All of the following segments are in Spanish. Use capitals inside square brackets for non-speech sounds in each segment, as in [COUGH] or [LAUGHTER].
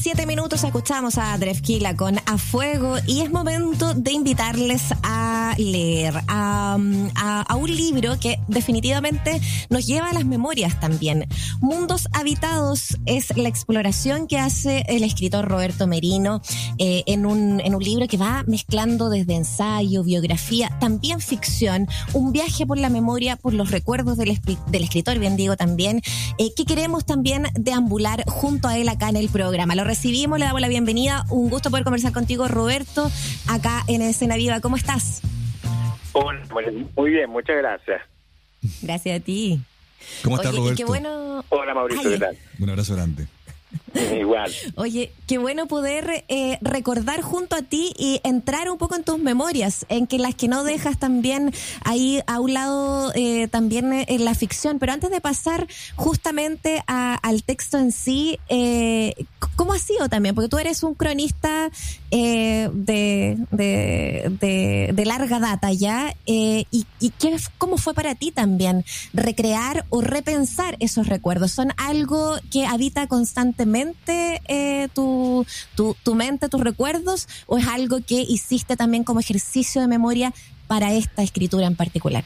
siete minutos escuchamos a Drefkila con A Fuego y es momento de invitarles a leer a, a, un libro que definitivamente nos lleva a las memorias también. Mundos Habitados es la exploración que hace el escritor Roberto Merino eh, en, un, en un libro que va mezclando desde ensayo, biografía, también ficción, un viaje por la memoria, por los recuerdos del, del escritor, bien digo también, eh, que queremos también deambular junto a él acá en el programa. Lo recibimos, le damos la bienvenida. Un gusto poder conversar contigo, Roberto, acá en Escena Viva. ¿Cómo estás? Hola, muy bien, muchas gracias. Gracias a ti. ¿Cómo estás, Roberto? Qué bueno... Hola, Mauricio, ¿qué tal? Un abrazo grande. [LAUGHS] Igual. Oye, qué bueno poder eh, recordar junto a ti y entrar un poco en tus memorias, en que las que no dejas también ahí a un lado eh, también en la ficción. Pero antes de pasar justamente al texto en sí, eh, ¿cómo ha sido también? Porque tú eres un cronista de, de, de, larga data ya. ¿Y, y qué, cómo fue para ti también recrear o repensar esos recuerdos? ¿Son algo que habita constantemente? Eh, tu, tu, mente, tus recuerdos, o es algo que hiciste también como ejercicio de memoria para esta escritura en particular?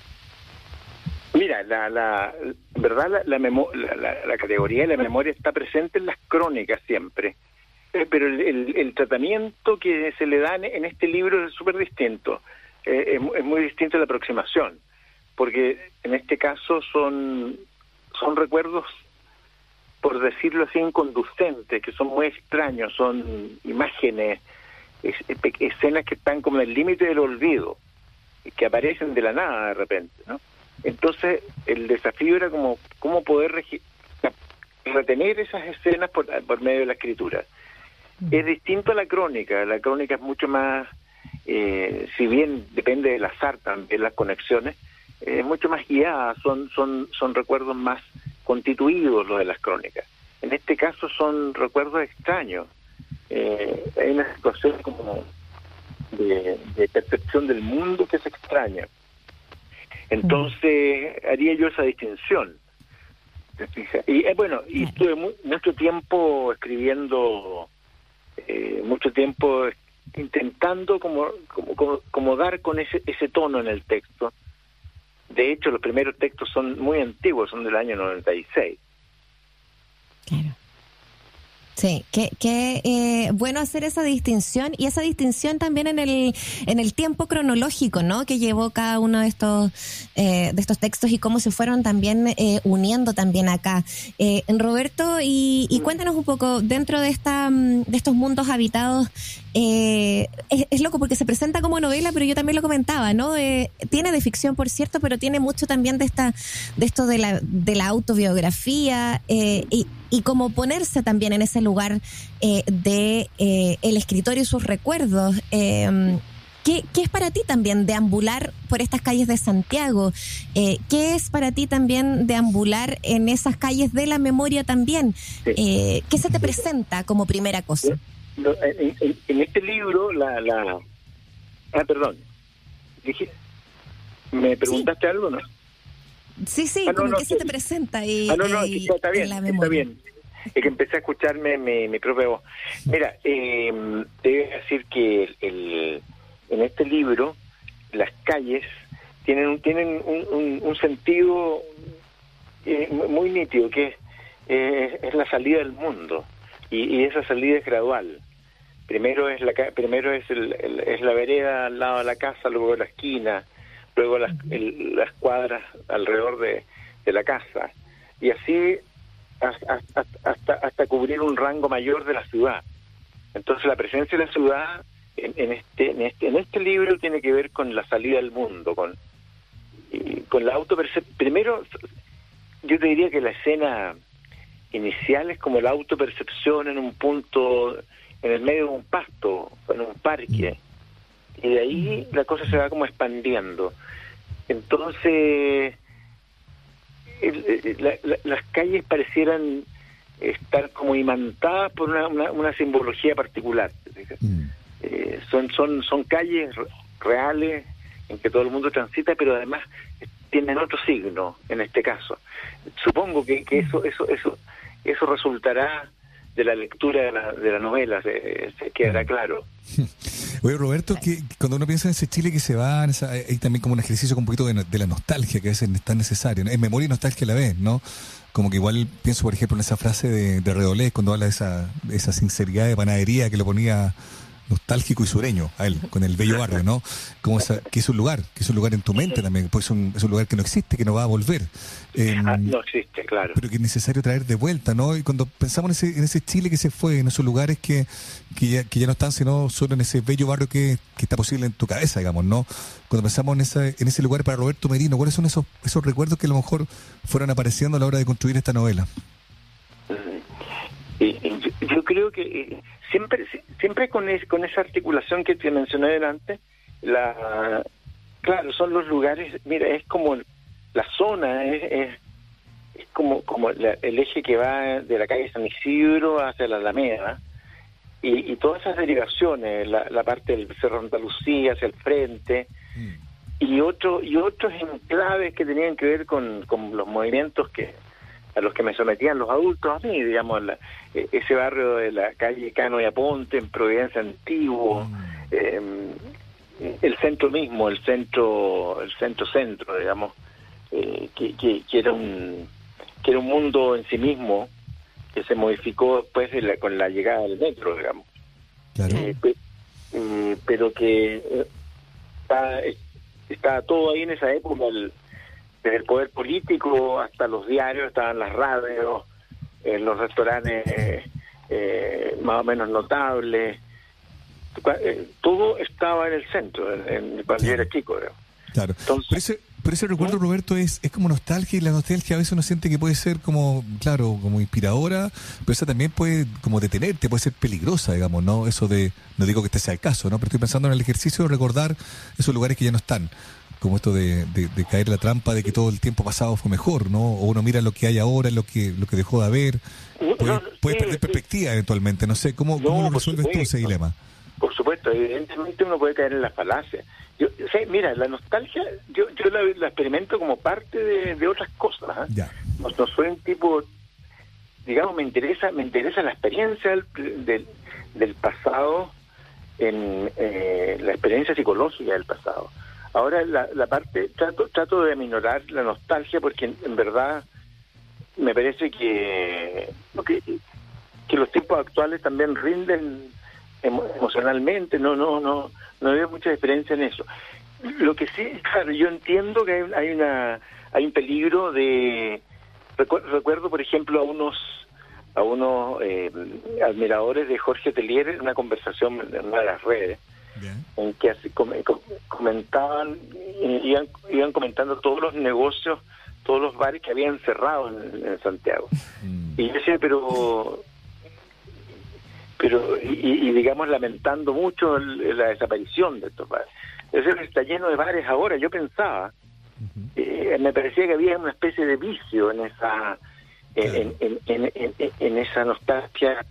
Mira, la, la verdad, la, la, la, categoría de la memoria está presente en las crónicas siempre, eh, pero el, el, tratamiento que se le da en este libro es súper distinto, eh, es, es, muy distinto la aproximación, porque en este caso son, son recuerdos por decirlo así, inconducentes, que son muy extraños, son imágenes, escenas que están como en el límite del olvido, que aparecen de la nada de repente, ¿no? Entonces, el desafío era como cómo poder retener esas escenas por, medio de la escritura. Mm. Es distinto a la crónica, la crónica es mucho más, eh, si bien depende del azar también las conexiones, es mucho más guiada, son, son, son recuerdos más constituidos los de las crónicas. En este caso son recuerdos extraños. Eh, hay una situación como de, percepción del mundo que es extraña. Entonces haría yo esa distinción. Y eh, bueno, y estuve mucho tiempo escribiendo, eh, mucho tiempo intentando como, como, como, dar con ese, ese tono en el texto de hecho, los primeros textos son muy antiguos, son del año 96. Claro. Sí, qué, eh, bueno hacer esa distinción y esa distinción también en el, en el tiempo cronológico, ¿no? Que llevó cada uno de estos, eh, de estos textos y cómo se fueron también eh, uniendo también acá. Roberto, y, y, cuéntanos un poco, dentro de, esta, mm, de estos mundos habitados, es, es, loco porque se presenta como novela, pero yo también lo comentaba, ¿no? tiene de ficción, por cierto, pero tiene mucho también de, esta, de esto de la, de la autobiografía y y como ponerse también en ese lugar eh, de eh, el escritor y sus recuerdos. Eh, ¿Qué, es para ti también deambular por estas calles de Santiago? Eh, ¿Qué es para ti también deambular en esas calles de la memoria también? ¿Qué se te presenta como primera cosa? En, este libro, la, la... Ah, perdón. ¿Me preguntaste algo, no? Sí, sí, ah, como que se te presenta y, ah, no, no, está bien, está bien. Es que empecé a escucharme mi, mi propia voz. Mira, eh, te voy a decir que el, en este libro las calles tienen, tienen un, un, sentido eh, muy nítido, que es, es la salida del mundo, y, esa salida es gradual. Primero es la primero es, el, es la vereda al lado de la casa, luego la esquina, luego las, las cuadras alrededor de, la casa, y así hasta, hasta, hasta cubrir un rango mayor de la ciudad. Entonces la presencia de la ciudad en, este, en, este, en este libro tiene que ver con la salida del mundo, con, con la autopercepción. Primero, yo te diría que la escena inicial es como la autopercepción en un punto, en el medio de un pasto, en un parque. Y de ahí la cosa se va como expandiendo. Entonces, las calles parecieran estar como imantadas por una, una, simbología particular. Mm. Eh, son, son, son calles reales en que todo el mundo transita, pero además tienen otro signo en este caso. Supongo que, que eso, eso, eso, eso resultará de la lectura de la, de la novela, se, se queda claro. [LAUGHS] Oye, Roberto, que cuando uno piensa en ese Chile que se va, hay también como un ejercicio un poquito de, la nostalgia que a veces es tan necesario. Es memoria y nostalgia a la vez, ¿no? Como que igual pienso, por ejemplo, en esa frase de, de Redolés cuando habla de esa, de esa sinceridad de panadería que lo ponía nostálgico y sureño a él, con el bello barrio, ¿no? Como esa, que es un lugar, que es un lugar en tu mente también, pues es un, es un lugar que no existe, que no va a volver. Ah, no existe, claro. Pero que es necesario traer de vuelta, ¿no? Y cuando pensamos en ese, en ese Chile que se fue, en esos lugares que, que, ya, que ya no están, sino solo en ese bello barrio que, que está posible en tu cabeza, digamos, ¿no? Cuando pensamos en, esa, en ese lugar para Roberto Merino, ¿cuáles son esos, esos recuerdos que a lo mejor fueron apareciendo a la hora de construir esta novela? Yo creo que eh, siempre siempre con con esa articulación que te mencioné delante la claro son los lugares mira es como la zona es, es, como como el eje que va de la calle San Isidro hacia la Alameda y, todas esas derivaciones la, la, parte del Cerro Andalucía hacia el frente mm. y otro y otros enclaves que tenían que ver con, con los movimientos que a los que me sometían los adultos a mí, digamos, e, ese barrio de la calle Cano y Aponte, en Providencia Antiguo, mm. em, el centro mismo, el centro, el centro centro, digamos, eh, que, que, era un que era un mundo en sí mismo que se modificó después de la, con la llegada del metro, digamos. Eh, eh, pero que está, está todo ahí en esa época el, desde el poder político hasta los diarios, estaban las radios, en los restaurantes eh, más o menos notables. Eh, todo estaba en el centro, en, cuando yo era chico. Claro. Entonces, pero, ese, recuerdo, Roberto, es, es como nostalgia y la nostalgia a veces uno siente que puede ser como, claro, como inspiradora, pero esa también puede como detenerte, puede ser peligrosa, digamos, ¿no? Eso de, no digo que este sea el caso, ¿no? Pero estoy pensando en el ejercicio de recordar esos lugares que ya no están como esto de, caer en la trampa de que todo el tiempo pasado fue mejor, ¿no? O uno mira lo que hay ahora, lo que lo que dejó de haber, puede, perder perspectiva eventualmente, no sé, ¿cómo, cómo lo resuelves tú ese dilema? Por supuesto, evidentemente uno puede caer en las falacias. Yo, mira, la nostalgia yo, yo la, experimento como parte de, otras cosas. ¿ah? No, soy un tipo, digamos, me interesa me interesa la experiencia del, del, pasado, en eh, la experiencia psicológica del pasado. Ahora la, la parte, trato, trato de aminorar la nostalgia porque en, verdad me parece que, que, los tiempos actuales también rinden emocionalmente, no, no, no, no veo mucha diferencia en eso. Lo que sí, [LAUGHS] claro, yo entiendo que hay, una, hay un peligro de, recuerdo por ejemplo a unos a unos eh, admiradores de Jorge Telier en una conversación en una de las redes en que así comentaban, iban, iban comentando todos los negocios, todos los bares que habían cerrado en, Santiago. Mm. Y yo decía, pero pero y, digamos lamentando mucho la desaparición de estos bares. Es está lleno de bares ahora. Yo pensaba, eh, me parecía que había una especie de vicio en esa en, en, esa nostalgia,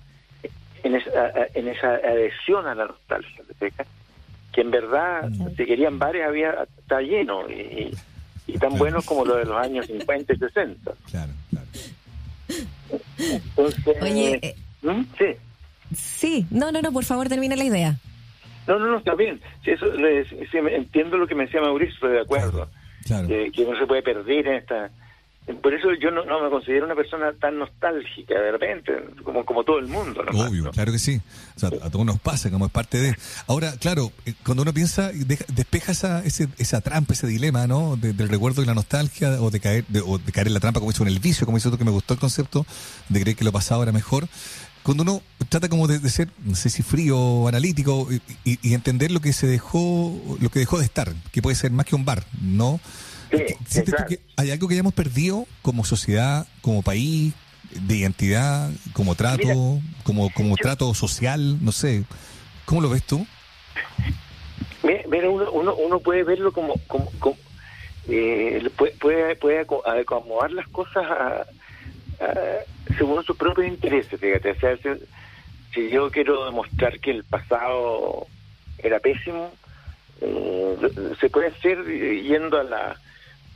en esa, en esa adhesión a la nostalgia que en verdad, si querían bares, había está lleno y, tan buenos como los de los años 50 y 60. Claro, claro. Entonces, Oye, eh, ¿Mm? sí. Sí, no, no, no, por favor, termina la idea. No, no, no, está bien. eso, entiendo lo que me decía Mauricio, estoy de acuerdo. Claro. que no se puede perder en esta por eso yo no, me considero una persona tan nostálgica de repente, como, como todo el mundo. Obvio, claro que sí. a todos nos pasa, como es parte de... Ahora, claro, eh, cuando uno piensa, despeja esa, esa trampa, ese dilema, ¿no? del recuerdo y la nostalgia, o de caer de, o de caer en la trampa, como hizo en el vicio, como hizo que me gustó el concepto, de creer que lo pasado era mejor. Cuando uno trata como de, ser, no sé si frío o analítico, y, y entender lo que se dejó, lo que dejó de estar, que puede ser más que un bar, ¿no? Hay algo que hayamos perdido como sociedad, como país, de identidad, como trato, como como trato social, no sé. ¿Cómo lo ves tú? Mira, uno, uno, puede verlo como, como, eh, puede, puede, acomodar las cosas según sus propios intereses, fíjate. O sea, si, yo quiero demostrar que el pasado era pésimo, eh, se puede hacer yendo a la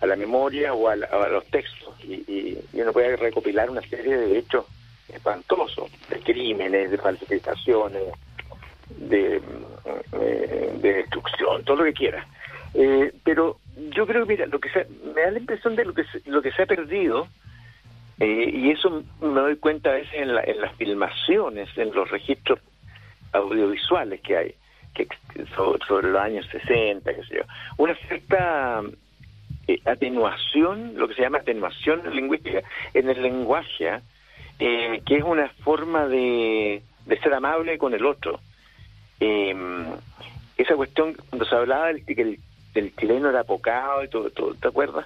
a la memoria o a, los textos y, uno puede recopilar una serie de hechos espantoso, de crímenes, de falsificaciones, de, eh, de destrucción, todo lo que quiera. Eh, pero yo creo que, mira, lo que me da la impresión de lo que se, lo que se ha perdido, eh, y eso me doy cuenta a veces en, en las filmaciones, en los registros audiovisuales que hay, que sobre, los años 60, qué sé yo, una cierta eh, atenuación, lo que se llama atenuación lingüística en el lenguaje, eh, que es una forma de, de ser amable con el otro. Eh, esa cuestión, cuando se hablaba del, que el, del chileno era apocado y todo, todo ¿te acuerdas?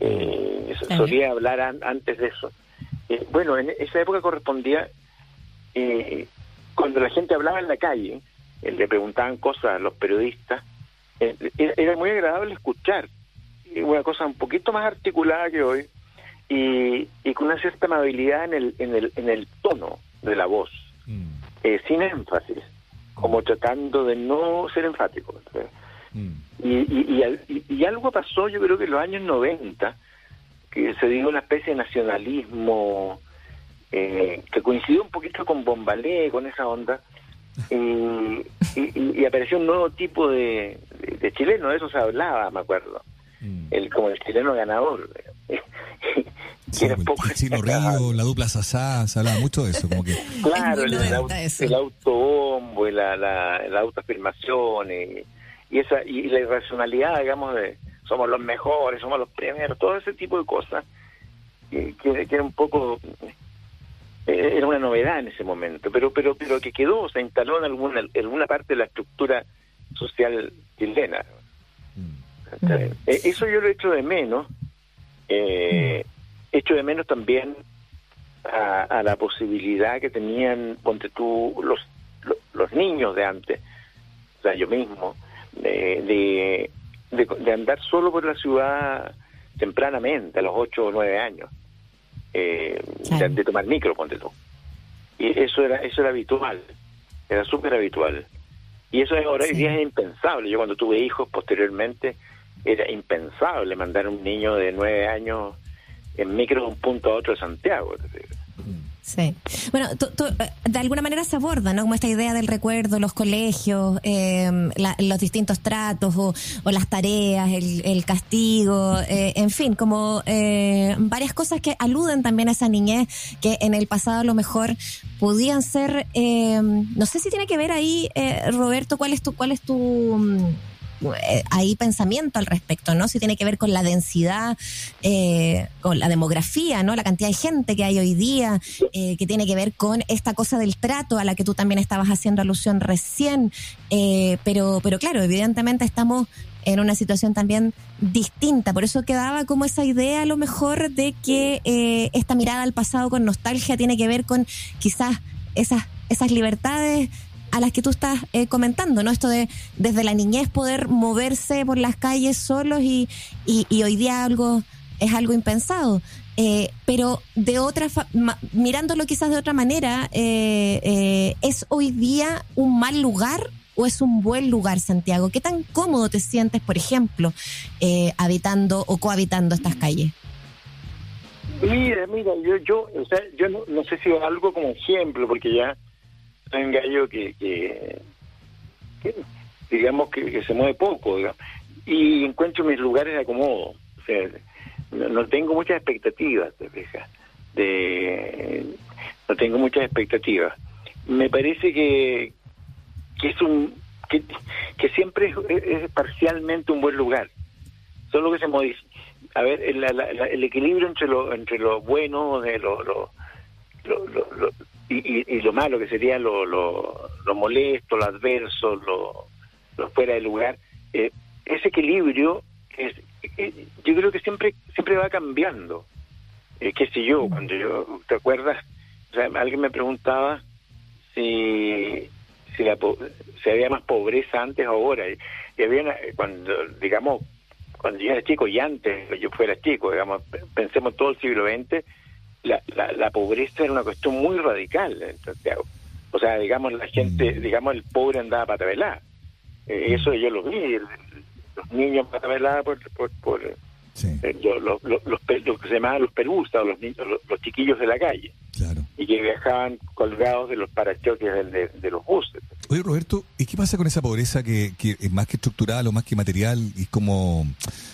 Eh, solía hablar antes de eso. Eh, bueno, en esa época correspondía cuando la gente hablaba en la calle, le preguntaban cosas a los periodistas, era muy agradable escuchar, una cosa un poquito más articulada que hoy y, y con una cierta amabilidad en el, en el, en el tono de la voz, mm. eh, sin énfasis, como tratando de no ser enfático. Mm. Y, y, y, algo pasó, yo creo que en los años 90, que se dio una especie de nacionalismo eh, que coincidió un poquito con Bombalé, con esa onda, [LAUGHS] y, y, apareció un nuevo tipo de, de, chileno, de eso se hablaba, me acuerdo, mm. el como el chileno ganador. [LAUGHS] Sí, el, chino Río, la dupla Sasá, se hablaba mucho de eso, como que... [LAUGHS] Claro, el, el, autobombo y la, la, la autoafirmación y, y, esa, y la irracionalidad, digamos, de somos los mejores, somos los primeros, todo ese tipo de cosas, que, que, que era un poco eh, era una novedad en ese momento, pero pero pero que quedó, se instaló en alguna, en alguna parte de la estructura social chilena. Mm. Eh, eso yo lo echo de menos. Eh, echo de menos también a, la posibilidad que tenían, ponte tú, los, los, niños de antes, o sea, yo mismo, de, de, de andar solo por la ciudad tempranamente, a los 8 o 9 años eh, de, tomar micro, ponte tú. Y eso era, eso era habitual, era súper habitual. Y eso ahora hoy día es impensable. Yo cuando tuve hijos posteriormente, era impensable mandar un niño de nueve años en micro de un punto a otro de Santiago. Sí. Bueno, eh, de alguna manera se aborda, ¿no? Como esta idea del recuerdo, los colegios, eh, los distintos tratos o, las tareas, el, castigo, eh, en fin, como varias cosas que aluden también a esa niñez que en el pasado a lo mejor podían ser, no sé si tiene que ver ahí, Roberto, cuál es tu, cuál es tu mm, eh, hay pensamiento al respecto, ¿no? Si tiene que ver con la densidad, eh, con la demografía, ¿no? La cantidad de gente que hay hoy día, eh, que tiene que ver con esta cosa del trato a la que tú también estabas haciendo alusión recién. pero, pero claro, evidentemente estamos en una situación también distinta. Por eso quedaba como esa idea a lo mejor de que esta mirada al pasado con nostalgia tiene que ver con quizás esas, esas libertades a las que tú estás eh, comentando, ¿no? Esto de desde la niñez poder moverse por las calles solos y, y, hoy día algo es algo impensado. Eh, pero de otra, mirándolo quizás de otra manera, eh, ¿es hoy día un mal lugar o es un buen lugar, Santiago? ¿Qué tan cómodo te sientes, por ejemplo, habitando o cohabitando estas calles? Mira, mira, yo, yo, o sea, yo no, no sé si algo como ejemplo, porque ya un gallo que, que, digamos que, se mueve poco y encuentro mis lugares de acomodo. O sea no, tengo muchas expectativas de no tengo muchas expectativas. Me parece que que es un que, que siempre es, parcialmente un buen lugar. Solo que se modifica. A ver el, el equilibrio entre lo entre lo bueno de lo, lo, lo y, y, lo malo que sería lo, lo, lo molesto, lo adverso, lo, lo fuera de lugar, eh, ese equilibrio es, eh, yo creo que siempre siempre va cambiando. Eh, qué sé yo, cuando yo, ¿te acuerdas? O sea, alguien me preguntaba si si, la, si había más pobreza antes o ahora. Y, había cuando, digamos, cuando yo era chico y antes yo fuera chico, digamos, pensemos todo el siglo XX, la, la, pobreza era una cuestión muy radical en Santiago. O sea, digamos, la gente, mm. digamos, el pobre andaba para velar. Eh, mm. eso yo lo vi, los niños para velar por, por, por eh, los, los, los, que se llamaban los perusas, los, niños, los, chiquillos de la calle. Y que viajaban colgados de los parachoques de, de, los buses. Oye, Roberto, ¿y qué pasa con esa pobreza que, que es más que estructural o más que material y como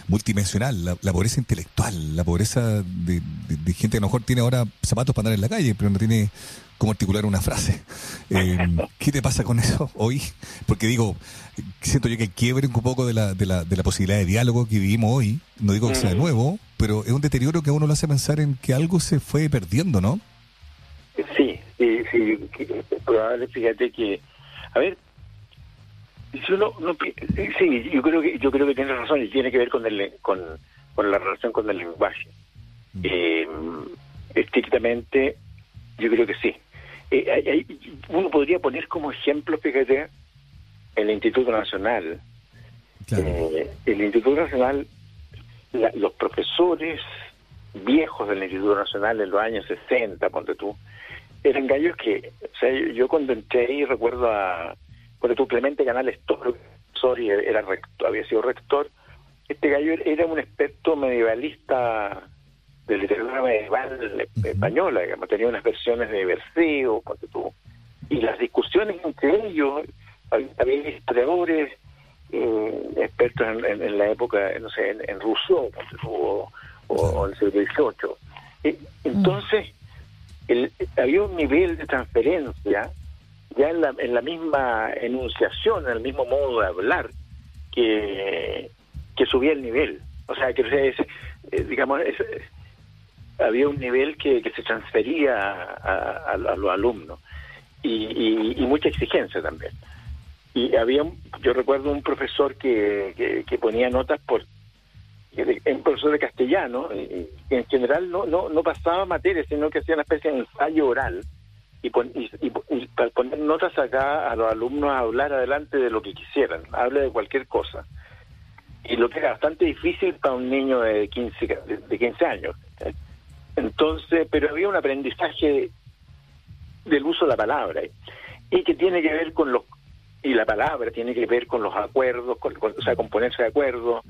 multidimensional? La, pobreza intelectual, la pobreza de, gente que a lo mejor tiene ahora zapatos para andar en la calle, pero no tiene cómo articular una frase. [LAUGHS] Eh, ¿Qué te pasa con eso hoy? Porque digo, siento yo que quiebre un poco de la, de, la, de la posibilidad de diálogo que vivimos hoy, no digo que sea nuevo, pero es un deterioro que a uno lo hace pensar en que algo se fue perdiendo, ¿no? Sí, sí, sí, probable, fíjate que, a ver, yo no, sí, yo creo que yo creo que tienes razón y tiene que ver con el con, con la relación con el lenguaje. Mm. Eh, estrictamente, yo creo que sí. Eh, uno podría poner como ejemplo, fíjate, el Instituto Nacional. Eh, el Instituto Nacional, los profesores viejos del Instituto Nacional en los años 60, ponte tú, eran gallos que, o sea, yo cuando entré ahí recuerdo a, cuando tú Clemente Canales sorry, era rector, había sido rector, este gallo era un experto medievalista de literatura medieval española, digamos, tenía unas versiones de Berceo, y las discusiones entre ellos, había, historiadores eh, expertos en, la época, no sé, en, Rousseau, o, o, en el siglo XVIII. entonces, el, había un nivel de transferencia ya en la, en la misma enunciación, en el mismo modo de hablar, que, que subía el nivel. O sea, que eh, digamos, había un nivel que, que se transfería a, los alumnos y, y, mucha exigencia también. Y había, yo recuerdo un profesor que, que ponía notas por un profesor de castellano, y, en general no, no, no pasaba materia, sino que hacía una especie de ensayo oral y, y, para poner notas acá a los alumnos a hablar adelante de lo que quisieran, hable de cualquier cosa. Y lo que era bastante difícil para un niño de 15, de 15 años. Entonces, pero había un aprendizaje del uso de la palabra y que tiene que ver con los y la palabra tiene que ver con los acuerdos, con, o sea, con ponerse de acuerdo,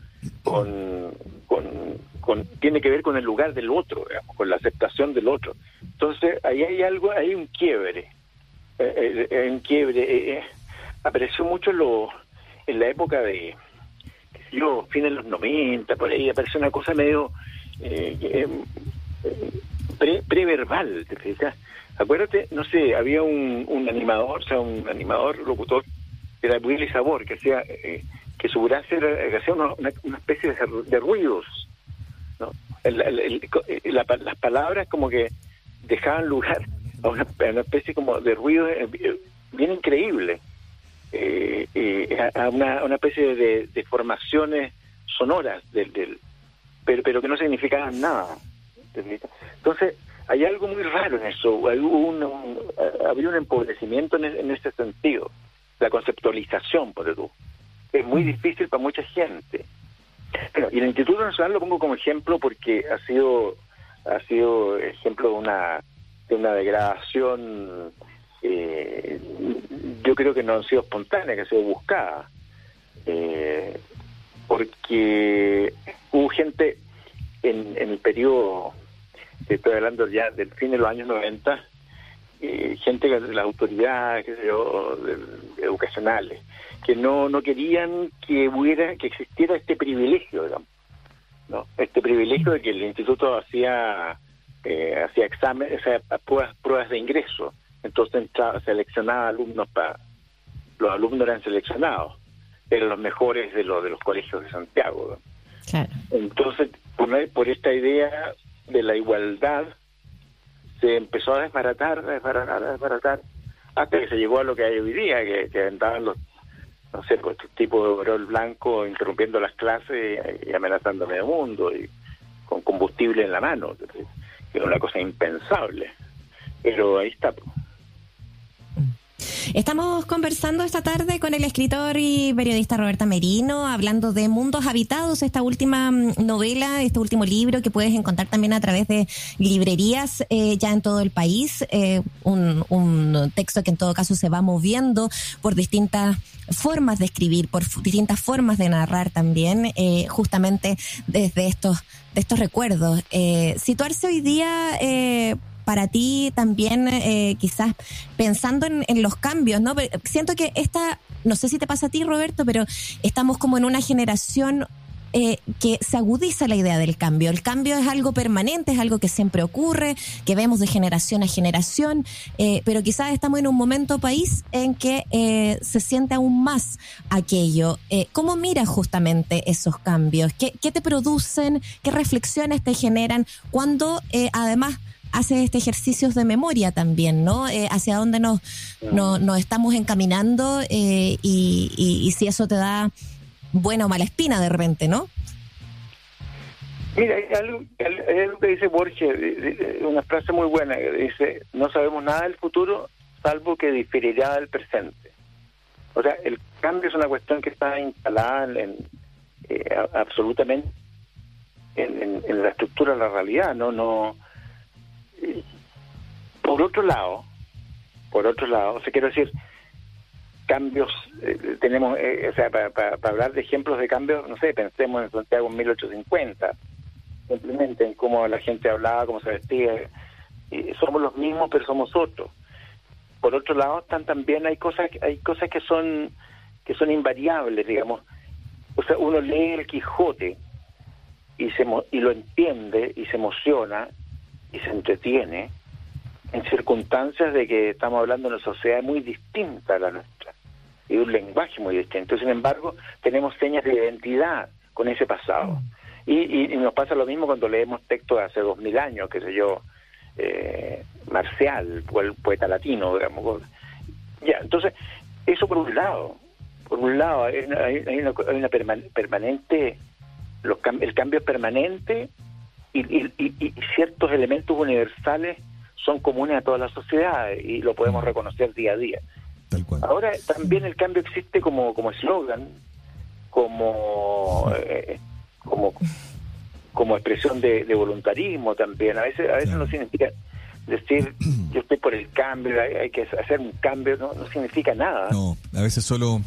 con, con, tiene que ver con el lugar del otro, con la aceptación del otro. Entonces, ahí hay algo, hay un quiebre, eh, eh un quiebre. Eh, eh, apareció mucho lo, en la época de, yo, fines de los 90, por ahí, apareció una cosa medio pre, preverbal, ¿te Acuérdate, no sé, había un, un animador, o sea, un animador, locutor, era Willy Sabor, que hacía eh, que su gracia hacía una, especie de, ruidos. ¿no? las palabras como que dejaban lugar a una, especie como de ruido eh, bien increíble, eh, a, una, una especie de, de formaciones sonoras, del, del, pero, pero que no significaban nada. Entonces, hay algo muy raro en eso, hay un, había un empobrecimiento en, en ese sentido la conceptualización, por tú. Es muy difícil para mucha gente. y el Instituto Nacional lo pongo como ejemplo porque ha sido ha sido ejemplo de una de una degradación eh, yo creo que no ha sido espontánea, que ha sido buscada. Eh, porque hubo gente en, en el periodo, estoy hablando ya del fin de los años 90, eh, gente de las autoridades educacionales que no no querían que hubiera que existiera este privilegio digamos no este privilegio de que el instituto hacía eh, hacía exámenes o sea, pruebas pruebas de ingreso. Entonces seleccionaba alumnos para los alumnos eran seleccionados. Eran los mejores de los de los colegios de Santiago entonces por, por esta idea de la igualdad se empezó a desbaratar, a desbaratar, a desbaratar, hasta que se llegó a lo que hay hoy día, que, que andaban los, no sé, pues estos tipos de overol blanco interrumpiendo las clases y, amenazando a medio mundo y con combustible en la mano, que era una cosa impensable. Pero ahí está. Pues. Estamos conversando esta tarde con el escritor y periodista Roberta Merino, hablando de Mundos Habitados, esta última mm, novela, este último libro que puedes encontrar también a través de librerías eh, ya en todo el país. Eh, un, un texto que en todo caso se va moviendo por distintas formas de escribir, por distintas formas de narrar también, eh, justamente desde estos, de estos recuerdos. situarse hoy día para ti también, eh, quizás pensando en, en, los cambios, ¿no? Siento que esta, no sé si te pasa a ti, Roberto, pero estamos como en una generación eh, que se agudiza la idea del cambio. El cambio es algo permanente, es algo que siempre ocurre, que vemos de generación a generación, eh, pero quizás estamos en un momento país en que eh, se siente aún más aquello. Eh, ¿Cómo miras justamente esos cambios? ¿Qué, ¿Qué, te producen? ¿Qué reflexiones te generan? Cuando eh, además haces este ejercicios de memoria también, ¿no? Eh, hacia dónde nos, nos, nos estamos encaminando eh, y, y, y si eso te da buena o mala espina de repente, ¿no? Mira, hay algo, hay algo que dice Borges, una frase muy buena, que dice, no sabemos nada del futuro salvo que diferirá del presente. O sea, el cambio es una cuestión que está instalada en, eh, absolutamente en, en, en, la estructura de la realidad, no, no. Por otro lado, por otro lado, o sea, quiero decir, cambios, eh, tenemos, eh, o sea, para, para, para, hablar de ejemplos de cambios, no sé, pensemos en Santiago en 1850, simplemente en cómo la gente hablaba, cómo se vestía, somos los mismos, pero somos otros. Por otro lado, están también hay cosas, hay cosas que son que son invariables, digamos. O sea, uno lee el Quijote y se y lo entiende y se emociona y se entretiene en circunstancias de que estamos hablando de una sociedad muy distinta a la nuestra y un lenguaje muy distinto. Sin embargo, tenemos señas de identidad con ese pasado. Y, y, y nos pasa lo mismo cuando leemos textos de hace dos mil años, qué sé yo, eh, Marcial, el poeta latino, digamos. Ya, entonces, eso por un lado. Por un lado, hay, hay, hay una, hay una perman permanente, los, el cambio es permanente y, y, y, ciertos elementos universales son comunes a todas las sociedades y lo podemos reconocer día a día. Ahora también el cambio existe como como eslogan, como eh, como como expresión de, de, voluntarismo también. A veces a veces no significa decir [CLEARS THROAT] yo estoy por el cambio, hay, hay que hacer un cambio, no, no, significa nada. No, a veces solo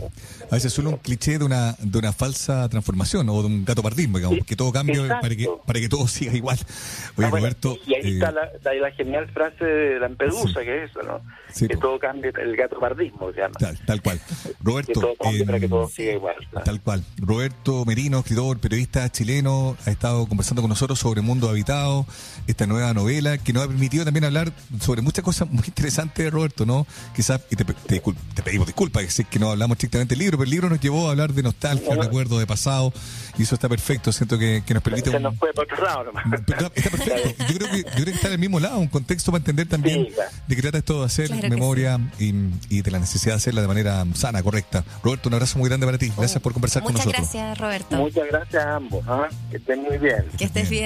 a veces solo un cliché de una de una falsa transformación o de un gato pardismo, digamos, que todo cambie para que para que todo [LAUGHS] siga igual. Oye, ah, bueno, Roberto, y ahí eh, está, la, la, la, genial frase de Lampedusa, sí. que es eso, ¿no? Sí, que po. todo cambie, el gato pardismo se llama. Tal, tal cual. [LAUGHS] Roberto, que todo cambie eh, para que todo siga igual. ¿no? Tal cual. Roberto Merino, escritor, periodista chileno, ha estado conversando con nosotros sobre Mundo Habitado, esta nueva novela que nos ha permitido también hablar sobre muchas cosas muy interesantes, Roberto, ¿no? Quizás, y te, te, te pedimos disculpas, que, que no hablamos estrictamente del libro, pero el libro nos llevó a hablar de nostalgia, bueno, recuerdo, de pasado, y eso está perfecto, siento que, que nos permite... Se nos fue por otro lado nomás. Pero, está perfecto, yo creo, que, yo creo que está en el mismo lado, un contexto para entender también sí, claro. de qué trata esto de hacer claro memoria sí. y, y, de la necesidad de hacerla de manera sana, correcta. Roberto, un abrazo muy grande para ti, gracias por conversar Muchas con nosotros. Muchas gracias, Roberto. Muchas gracias a ambos, ¿eh? que estén muy bien. Que estés bien. bien.